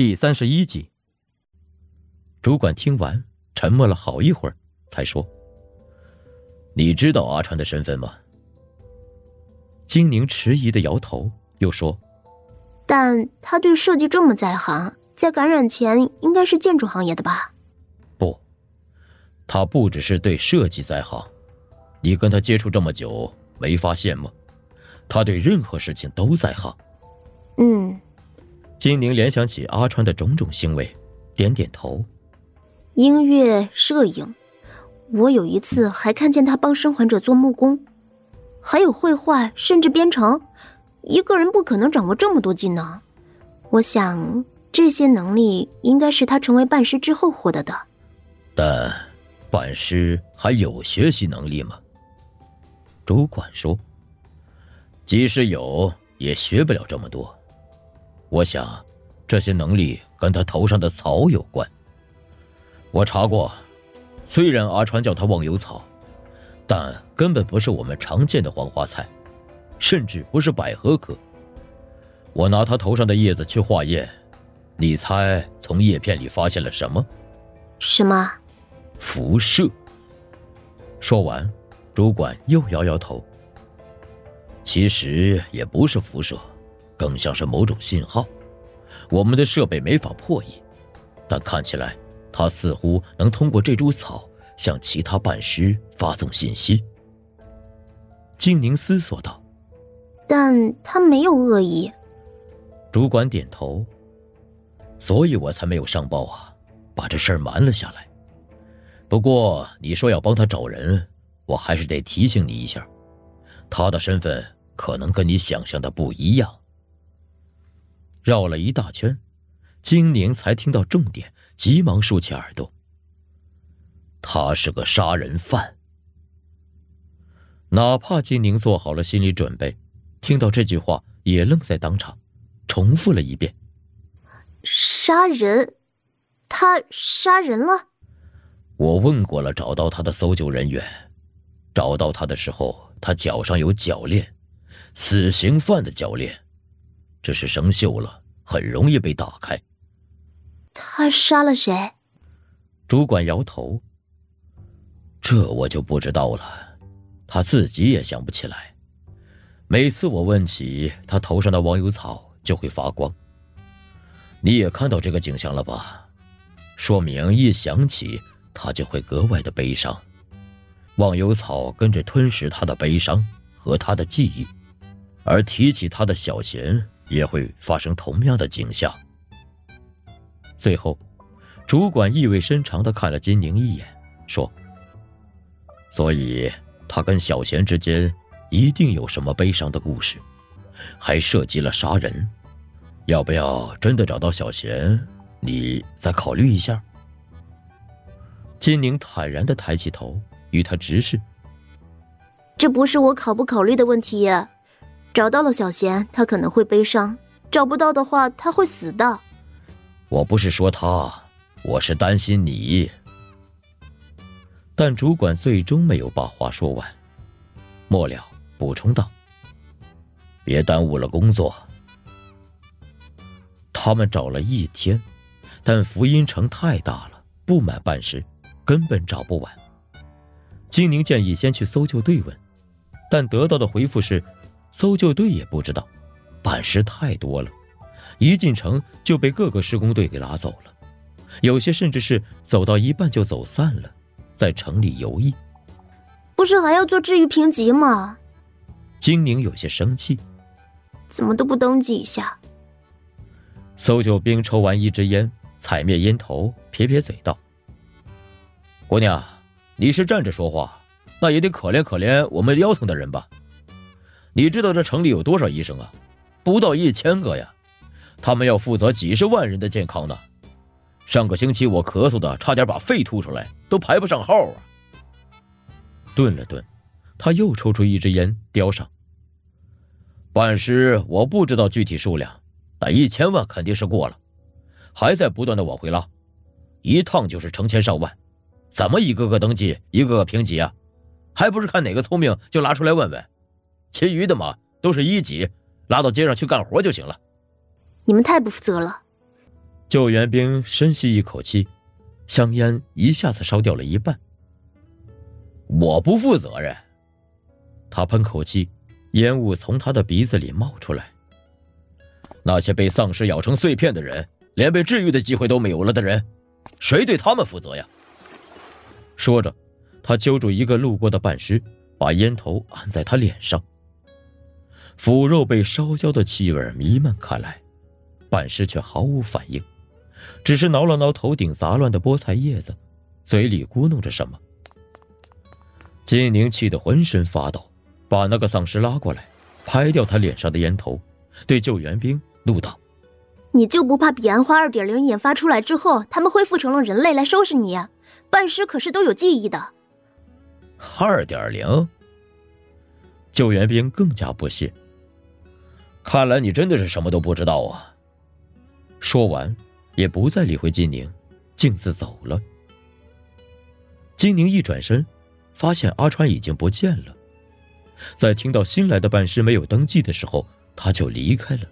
第三十一集。主管听完，沉默了好一会儿，才说：“你知道阿川的身份吗？”金宁迟疑的摇头，又说：“但他对设计这么在行，在感染前应该是建筑行业的吧？”“不，他不只是对设计在行，你跟他接触这么久，没发现吗？他对任何事情都在行。”“嗯。”金宁联想起阿川的种种行为，点点头。音乐、摄影，我有一次还看见他帮生还者做木工，还有绘画，甚至编程。一个人不可能掌握这么多技能，我想这些能力应该是他成为半师之后获得的。但，半师还有学习能力吗？主管说：“即使有，也学不了这么多。”我想，这些能力跟他头上的草有关。我查过，虽然阿川叫他忘忧草，但根本不是我们常见的黄花菜，甚至不是百合科。我拿他头上的叶子去化验，你猜从叶片里发现了什么？什么？辐射。说完，主管又摇摇头。其实也不是辐射。更像是某种信号，我们的设备没法破译，但看起来他似乎能通过这株草向其他半尸发送信息。静宁思索道：“但他没有恶意。”主管点头。所以我才没有上报啊，把这事儿瞒了下来。不过你说要帮他找人，我还是得提醒你一下，他的身份可能跟你想象的不一样。绕了一大圈，金宁才听到重点，急忙竖起耳朵。他是个杀人犯。哪怕金宁做好了心理准备，听到这句话也愣在当场，重复了一遍：“杀人？他杀人了？”我问过了，找到他的搜救人员，找到他的时候，他脚上有脚链，死刑犯的脚链。这是生锈了，很容易被打开。他杀了谁？主管摇头。这我就不知道了，他自己也想不起来。每次我问起他头上的忘忧草，就会发光。你也看到这个景象了吧？说明一想起他就会格外的悲伤，忘忧草跟着吞噬他的悲伤和他的记忆，而提起他的小贤。也会发生同样的景象。最后，主管意味深长的看了金宁一眼，说：“所以他跟小贤之间一定有什么悲伤的故事，还涉及了杀人。要不要真的找到小贤？你再考虑一下。”金宁坦然的抬起头，与他直视：“这不是我考不考虑的问题。”找到了小贤，他可能会悲伤；找不到的话，他会死的。我不是说他，我是担心你。但主管最终没有把话说完，末了补充道：“别耽误了工作。”他们找了一天，但福音城太大了，不满半时，根本找不完。金宁建议先去搜救队问，但得到的回复是。搜救队也不知道，板石太多了，一进城就被各个施工队给拉走了，有些甚至是走到一半就走散了，在城里游弋。不是还要做治愈评级吗？金宁有些生气，怎么都不登记一下？搜救兵抽完一支烟，踩灭烟头，撇撇嘴道：“姑娘，你是站着说话，那也得可怜可怜我们腰疼的人吧。”你知道这城里有多少医生啊？不到一千个呀，他们要负责几十万人的健康呢。上个星期我咳嗽的差点把肺吐出来，都排不上号啊。顿了顿，他又抽出一支烟，叼上。半师我不知道具体数量，但一千万肯定是过了，还在不断的往回拉，一趟就是成千上万，怎么一个个登记，一个个评级啊？还不是看哪个聪明就拉出来问问。其余的嘛，都是一级，拉到街上去干活就行了。你们太不负责了。救援兵深吸一口气，香烟一下子烧掉了一半。我不负责任。他喷口气，烟雾从他的鼻子里冒出来。那些被丧尸咬成碎片的人，连被治愈的机会都没有了的人，谁对他们负责呀？说着，他揪住一个路过的半尸，把烟头按在他脸上。腐肉被烧焦的气味弥漫开来，半尸却毫无反应，只是挠了挠头顶杂乱的菠菜叶子，嘴里咕哝着什么。金宁气得浑身发抖，把那个丧尸拉过来，拍掉他脸上的烟头，对救援兵怒道：“你就不怕彼岸花二点零研发出来之后，他们恢复成了人类来收拾你？半尸可是都有记忆的。”二点零，救援兵更加不屑。看来你真的是什么都不知道啊！说完，也不再理会金宁，径自走了。金宁一转身。发现阿川已经不见了，在听到新来的办事没有登记的时候，他就离开了，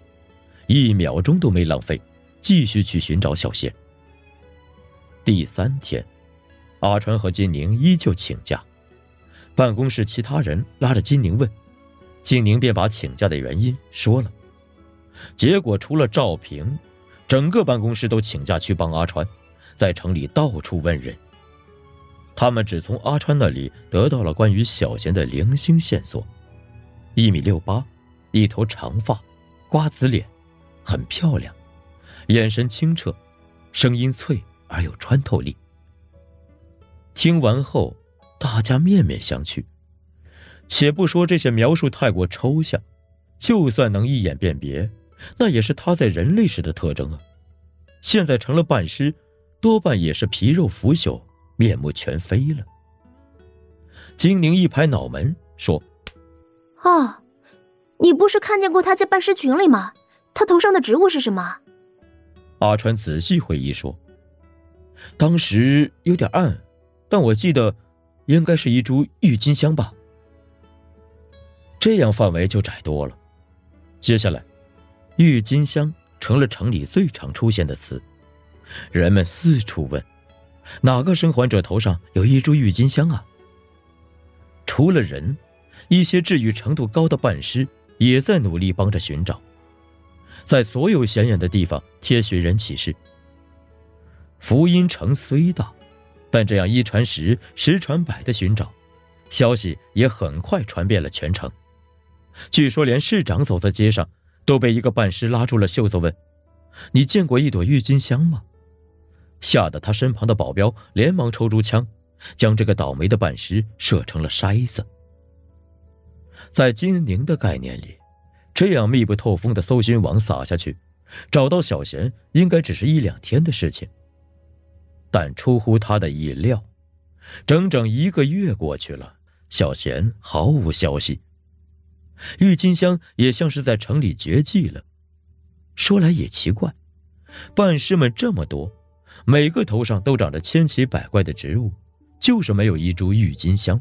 一秒钟都没浪费，继续去寻找小贤。第三天，阿川和金宁依旧请假，办公室其他人拉着金宁问，静宁便把请假的原因说了，结果除了赵平，整个办公室都请假去帮阿川，在城里到处问人。他们只从阿川那里得到了关于小贤的零星线索：一米六八，一头长发，瓜子脸，很漂亮，眼神清澈，声音脆而有穿透力。听完后，大家面面相觑。且不说这些描述太过抽象，就算能一眼辨别，那也是他在人类时的特征啊。现在成了半尸，多半也是皮肉腐朽。面目全非了。金宁一拍脑门说：“啊，你不是看见过他在半尸群里吗？他头上的植物是什么？”阿川仔细回忆说：“当时有点暗，但我记得应该是一株郁金香吧。这样范围就窄多了。接下来，郁金香成了城里最常出现的词，人们四处问。”哪个生还者头上有一株郁金香啊？除了人，一些治愈程度高的半尸也在努力帮着寻找，在所有显眼的地方贴寻人启事。福音城虽大，但这样一传十、十传百的寻找，消息也很快传遍了全城。据说连市长走在街上，都被一个半尸拉住了袖子问：“你见过一朵郁金香吗？”吓得他身旁的保镖连忙抽出枪，将这个倒霉的半尸射成了筛子。在金宁的概念里，这样密不透风的搜寻网撒下去，找到小贤应该只是一两天的事情。但出乎他的意料，整整一个月过去了，小贤毫无消息。郁金香也像是在城里绝迹了。说来也奇怪，半尸们这么多。每个头上都长着千奇百怪的植物，就是没有一株郁金香。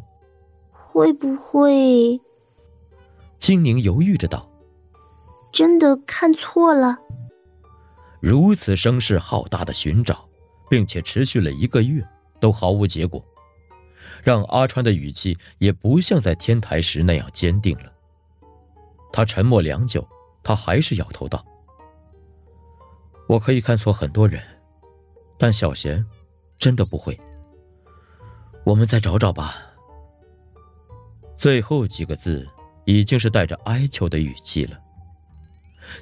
会不会？金宁犹豫着道：“真的看错了。”如此声势浩大的寻找，并且持续了一个月，都毫无结果，让阿川的语气也不像在天台时那样坚定了。他沉默良久，他还是摇头道：“我可以看错很多人。”但小贤，真的不会。我们再找找吧。最后几个字已经是带着哀求的语气了。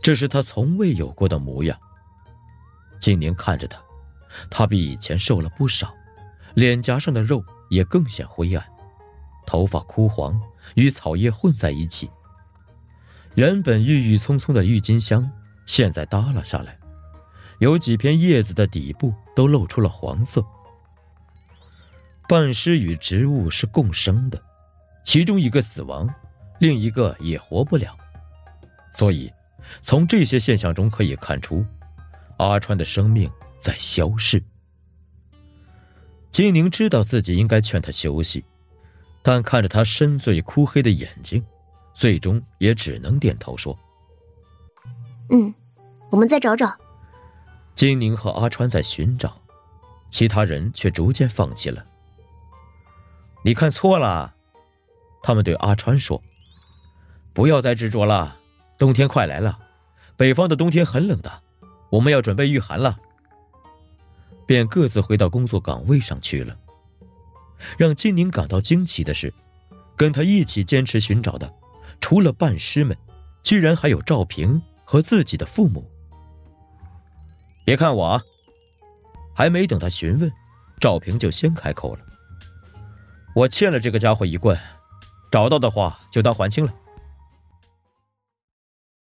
这是他从未有过的模样。金宁看着他，他比以前瘦了不少，脸颊上的肉也更显灰暗，头发枯黄，与草叶混在一起。原本郁郁葱葱的郁金香，现在耷拉下来。有几片叶子的底部都露出了黄色。半尸与植物是共生的，其中一个死亡，另一个也活不了。所以，从这些现象中可以看出，阿川的生命在消逝。金宁知道自己应该劝他休息，但看着他深邃枯黑的眼睛，最终也只能点头说：“嗯，我们再找找。”金宁和阿川在寻找，其他人却逐渐放弃了。你看错了，他们对阿川说：“不要再执着了，冬天快来了，北方的冬天很冷的，我们要准备御寒了。”便各自回到工作岗位上去了。让金宁感到惊奇的是，跟他一起坚持寻找的，除了半师们，居然还有赵平和自己的父母。别看我，还没等他询问，赵平就先开口了：“我欠了这个家伙一棍，找到的话就当还清了。”